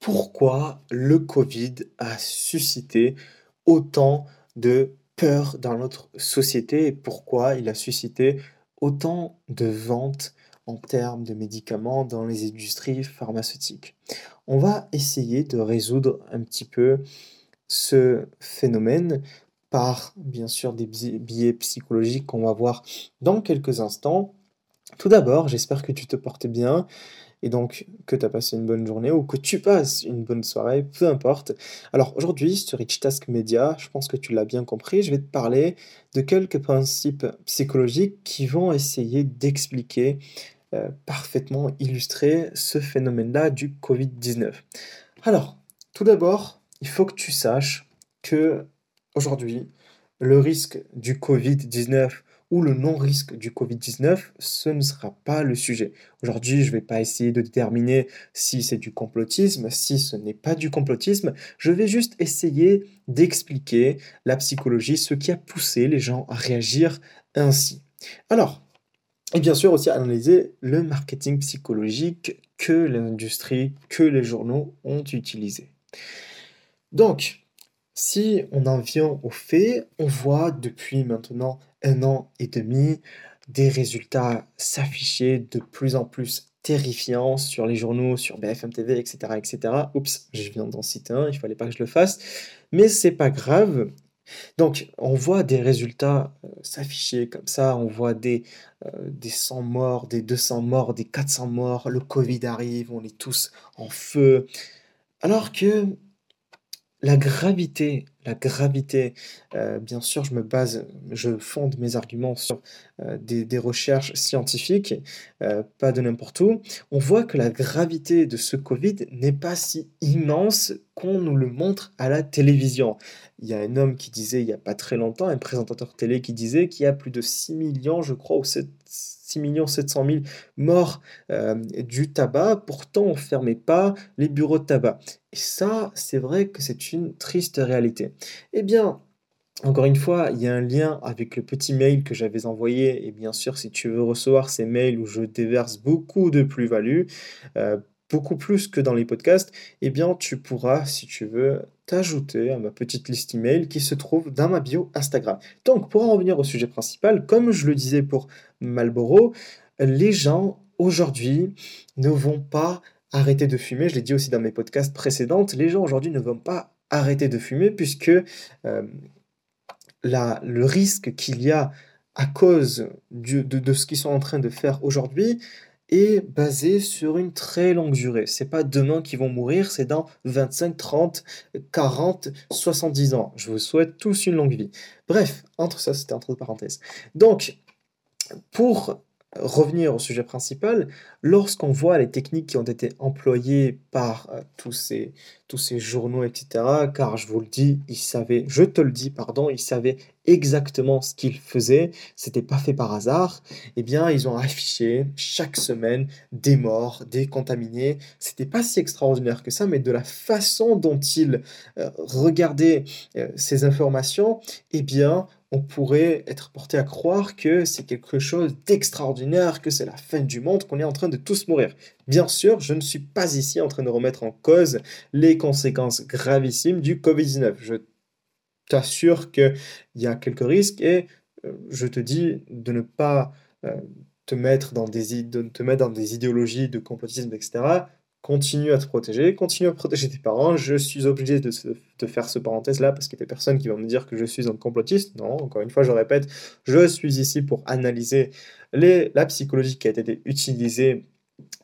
pourquoi le Covid a suscité autant de peur dans notre société et pourquoi il a suscité autant de ventes en termes de médicaments dans les industries pharmaceutiques. On va essayer de résoudre un petit peu ce phénomène par bien sûr des biais psychologiques qu'on va voir dans quelques instants. Tout d'abord, j'espère que tu te portes bien et donc que tu as passé une bonne journée ou que tu passes une bonne soirée, peu importe. Alors aujourd'hui sur Rich Task Media, je pense que tu l'as bien compris, je vais te parler de quelques principes psychologiques qui vont essayer d'expliquer, euh, parfaitement illustrer ce phénomène-là du Covid-19. Alors, tout d'abord, il faut que tu saches que aujourd'hui, le risque du Covid-19 ou le non-risque du Covid-19, ce ne sera pas le sujet. Aujourd'hui, je ne vais pas essayer de déterminer si c'est du complotisme, si ce n'est pas du complotisme, je vais juste essayer d'expliquer la psychologie, ce qui a poussé les gens à réagir ainsi. Alors, et bien sûr aussi analyser le marketing psychologique que l'industrie, que les journaux ont utilisé. Donc, si on en vient aux faits, on voit depuis maintenant un an et demi des résultats s'afficher de plus en plus terrifiants sur les journaux, sur BFM TV, etc., etc. Oups, je viens d'en citer un, il fallait pas que je le fasse, mais c'est pas grave. Donc, on voit des résultats euh, s'afficher comme ça, on voit des, euh, des 100 morts, des 200 morts, des 400 morts, le Covid arrive, on est tous en feu. Alors que la gravité, la gravité, euh, bien sûr, je me base, je fonde mes arguments sur euh, des, recherches scientifiques, euh, pas de n'importe où. On voit que la gravité de ce Covid n'est pas si immense qu'on nous le montre à la télévision. Il y a un homme qui disait il n'y a pas très longtemps, un présentateur télé qui disait qu'il y a plus de 6 millions, je crois, ou 7 6 700 000 morts euh, du tabac, pourtant on fermait pas les bureaux de tabac. Et ça, c'est vrai que c'est une triste réalité. Eh bien, encore une fois, il y a un lien avec le petit mail que j'avais envoyé. Et bien sûr, si tu veux recevoir ces mails où je déverse beaucoup de plus-value, euh, beaucoup plus que dans les podcasts, eh bien, tu pourras, si tu veux, t'ajouter à ma petite liste email qui se trouve dans ma bio Instagram. Donc, pour en revenir au sujet principal, comme je le disais pour Malboro, les gens aujourd'hui ne vont pas arrêter de fumer. Je l'ai dit aussi dans mes podcasts précédents, les gens aujourd'hui ne vont pas arrêter de fumer puisque euh, le risque qu'il y a à cause de, de, ce qu'ils sont en train de faire aujourd'hui, est basé sur une très longue durée. C'est pas demain qu'ils vont mourir, c'est dans 25, 30, 40, 70 ans. Je vous souhaite tous une longue vie. Bref, entre ça, c'était entre parenthèses. Donc, pour revenir au sujet principal, lorsqu'on voit les techniques qui ont été employées par euh, tous, ces, tous ces journaux, etc., car je vous le dis, ils savaient, je te le dis, pardon, ils savaient exactement ce qu'ils faisaient, c'était pas fait par hasard, eh bien, ils ont affiché chaque semaine des morts, des contaminés, c'était pas si extraordinaire que ça, mais de la façon dont ils euh, regardaient euh, ces informations, eh bien, on pourrait être porté à croire que c'est quelque chose d'extraordinaire, que c'est la fin du monde, qu'on est en train de tous mourir. Bien sûr, je ne suis pas ici en train de remettre en cause les conséquences gravissimes du Covid-19. Je t'assure qu'il y a quelques risques et euh, je te dis de ne pas euh, te, mettre dans des, de te mettre dans des idéologies de complotisme, etc continue à te protéger, continue à protéger tes parents. Je suis obligé de, faire ce parenthèse-là parce qu'il y a des personnes qui vont me dire que je suis un complotiste. Non, encore une fois, je répète, je suis ici pour analyser la psychologie qui a été utilisée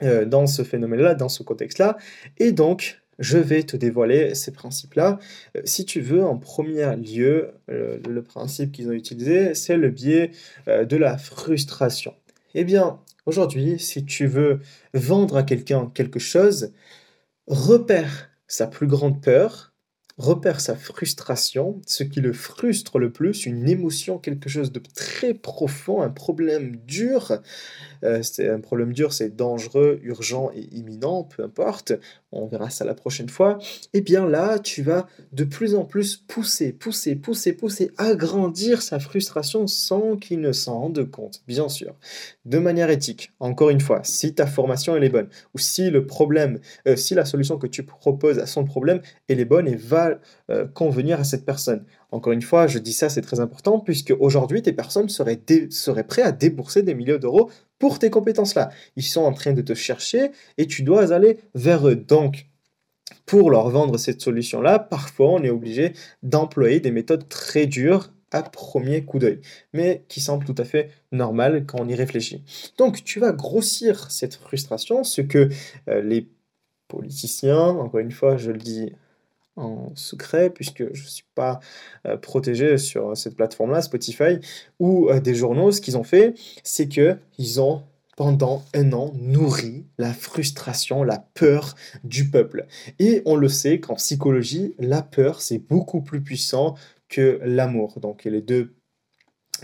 euh, dans ce phénomène-là, dans ce contexte-là. Et donc, je vais te dévoiler ces principes-là. Euh, si tu veux, en premier lieu, euh, le principe qu'ils ont utilisé, c'est le biais de la frustration. Eh bien, Aujourd'hui, si tu veux vendre à quelqu'un quelque chose, repère sa plus grande peur, repère sa frustration, ce qui le frustre le plus, une émotion, quelque chose de très profond, un problème dur. Euh, un problème dur, c'est dangereux, urgent et imminent, peu importe. On verra ça la prochaine fois, et eh bien là, tu vas de plus en plus pousser, pousser, pousser, pousser, agrandir sa frustration sans qu'il ne s'en rende compte, bien sûr. De manière éthique, encore une fois, si ta formation est bonne, ou si le problème, euh, si la solution que tu proposes à son problème, elle est bonne et va euh, convenir à cette personne. Encore une fois, je dis ça, c'est très important, puisque aujourd'hui, tes personnes seraient, prêtes à débourser des milliers d'euros pour tes compétences-là. Ils sont en train de te chercher et tu dois aller vers eux. Donc, pour leur vendre cette solution-là, parfois on est obligé d'employer des méthodes très dures à premier coup d'œil, mais qui semblent tout à fait normales quand on y réfléchit. Donc tu vas grossir cette frustration, ce que euh, les politiciens, encore une fois je le dis en secret, puisque je ne suis pas euh, protégé sur cette plateforme-là, Spotify, ou euh, des journaux, ce qu'ils ont fait, c'est qu'ils ont pendant un an nourri la frustration, la peur du peuple. Et on le sait qu'en psychologie, la peur, c'est beaucoup plus puissant que l'amour. Donc les deux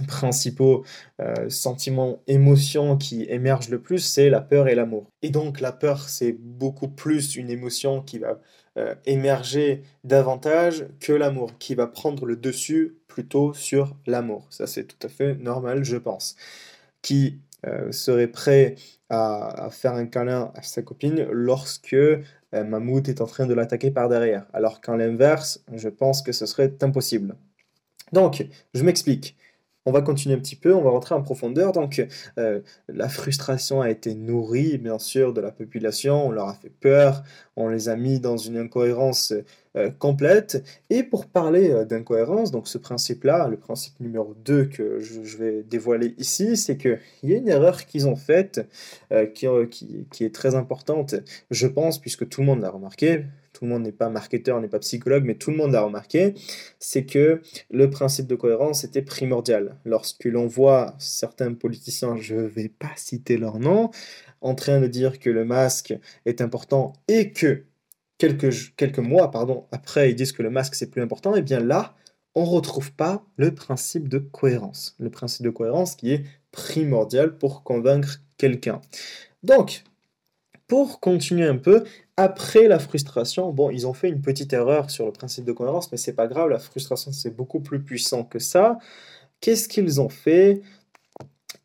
principaux euh, sentiments, émotions qui émergent le plus, c'est la peur et l'amour. Et donc la peur, c'est beaucoup plus une émotion qui va euh, émerger davantage que l'amour, qui va prendre le dessus plutôt sur l'amour. Ça, c'est tout à fait normal, je pense. Qui euh, serait prêt à, faire un câlin à sa copine lorsque Mammouth est en train de l'attaquer par derrière, alors qu'en l'inverse, je pense que ce serait impossible. Donc, je m'explique. On va continuer un petit peu, on va rentrer en profondeur. Donc, euh, la frustration a été nourrie, bien sûr, de la population. On leur a fait peur, on les a mis dans une incohérence euh, complète. Et pour parler euh, d'incohérence, donc ce principe-là, le principe numéro 2 que je, vais dévoiler ici, c'est qu'il y a une erreur qu'ils ont faite qui, est très importante, je pense, puisque tout le monde l'a remarqué tout le monde n'est pas marketeur, n'est pas psychologue, mais tout le monde l'a remarqué, c'est que le principe de cohérence était primordial. Lorsque l'on voit certains politiciens, je ne vais pas citer leur nom, en train de dire que le masque est important et que quelques, mois après ils disent que le masque c'est plus important, et eh bien là, on ne retrouve pas le principe de cohérence. Le principe de cohérence qui est primordial pour convaincre quelqu'un. Donc, pour continuer un peu, après la frustration, bon, ils ont fait une petite erreur sur le principe de cohérence, mais c'est pas grave, la frustration c'est beaucoup plus puissant que ça. Qu'est-ce qu'ils ont fait?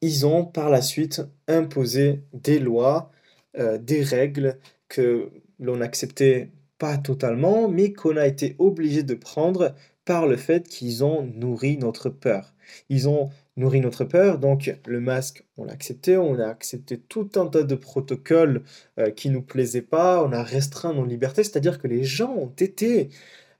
Ils ont par la suite imposé des lois, euh, des règles que l'on n'acceptait pas totalement, mais qu'on a été obligé de prendre par le fait qu'ils ont nourri notre peur. Ils ont nourrit notre peur. Donc le masque, on l'a accepté, on a accepté tout un tas de protocoles euh, qui nous plaisaient pas, on a restreint nos libertés, c'est-à-dire que les gens ont été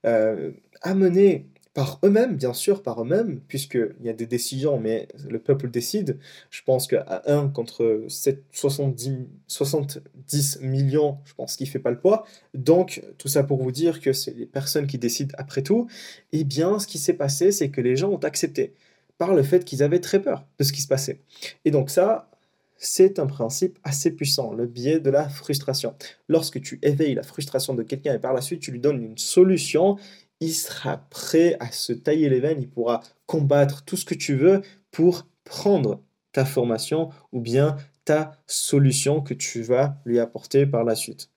euh, amenés par eux-mêmes, bien sûr, par eux-mêmes, puisqu'il y a des décisions, mais le peuple décide. Je pense qu'à 1 contre 7, 70, 70 millions, je pense qu'il ne fait pas le poids. Donc, tout ça pour vous dire que c'est les personnes qui décident après tout. Eh bien, ce qui s'est passé, c'est que les gens ont accepté par le fait qu'ils avaient très peur de ce qui se passait. Et donc ça, c'est un principe assez puissant, le biais de la frustration. Lorsque tu éveilles la frustration de quelqu'un et par la suite tu lui donnes une solution, il sera prêt à se tailler les veines, il pourra combattre tout ce que tu veux pour prendre ta formation ou bien ta solution que tu vas lui apporter par la suite.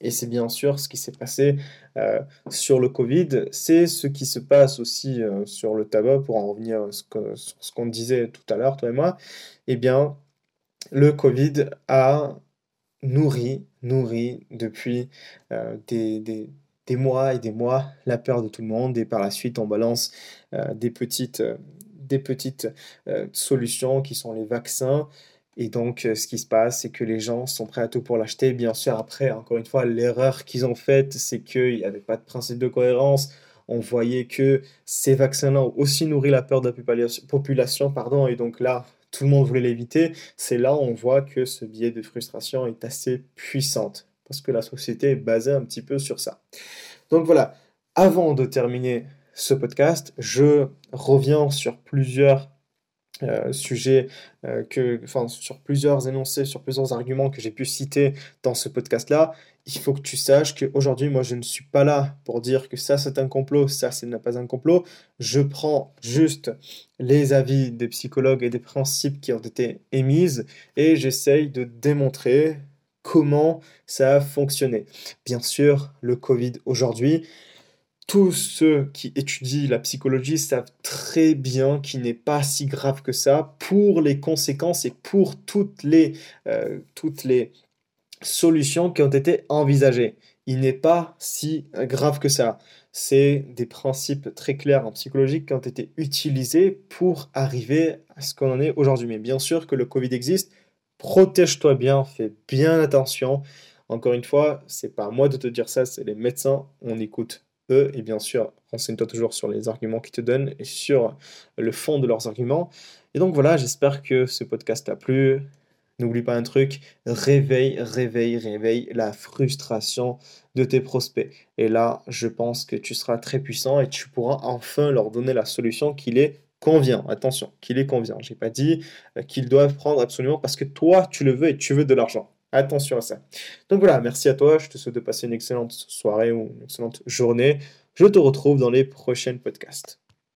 Et c'est bien sûr ce qui s'est passé euh, sur le Covid. C'est ce qui se passe aussi euh, sur le tabac, pour en revenir à ce qu'on disait tout à l'heure, toi et moi. Eh bien, le Covid a nourri, nourri depuis euh, des, des, mois et des mois la peur de tout le monde. Et par la suite, on balance des petites, des petites solutions qui sont les vaccins. Et donc, euh, ce qui se passe, c'est que les gens sont prêts à tout pour l'acheter. Bien sûr, après, encore une fois, l'erreur qu'ils ont faite, c'est qu'il n'y avait pas de principe de cohérence. On voyait que ces vaccins-là ont aussi nourri la peur de la population, pardon, et donc là, tout le monde voulait l'éviter. C'est là on voit que ce biais de frustration est assez puissante, parce que la société est basée un petit peu sur ça. Donc voilà, avant de terminer ce podcast, je reviens sur plusieurs euh, sujet euh, que, enfin, sur plusieurs énoncés, sur plusieurs arguments que j'ai pu citer dans ce podcast-là, il faut que tu saches qu'aujourd'hui, moi, je ne suis pas là pour dire que ça, c'est un complot, ça, ce n'est pas un complot. Je prends juste les avis des psychologues et des principes qui ont été émises et j'essaye de démontrer comment ça a fonctionné. Bien sûr, le Covid aujourd'hui, tous ceux qui étudient la psychologie savent très bien qu'il n'est pas si grave que ça pour les conséquences et pour toutes les, euh, toutes les solutions qui ont été envisagées. Il n'est pas si grave que ça. C'est des principes très clairs en psychologie qui ont été utilisés pour arriver à ce qu'on en est aujourd'hui. Mais bien sûr que le Covid existe, protège-toi bien, fais bien attention. Encore une fois, c'est pas à moi de te dire ça, c'est les médecins. On écoute et bien sûr, renseigne-toi toujours sur les arguments qu'ils te donnent et sur le fond de leurs arguments. Et donc voilà, j'espère que ce podcast t'a plu. N'oublie pas un truc, réveille, réveille, réveille la frustration de tes prospects. Et là, je pense que tu seras très puissant et tu pourras enfin leur donner la solution qui les convient. Attention, qui les convient. J'ai pas dit euh, qu'ils doivent prendre absolument parce que toi, tu le veux et tu veux de l'argent. Attention à ça. Donc voilà, merci à toi. Je te souhaite de passer une excellente soirée ou une excellente journée. Je te retrouve dans les prochains podcasts.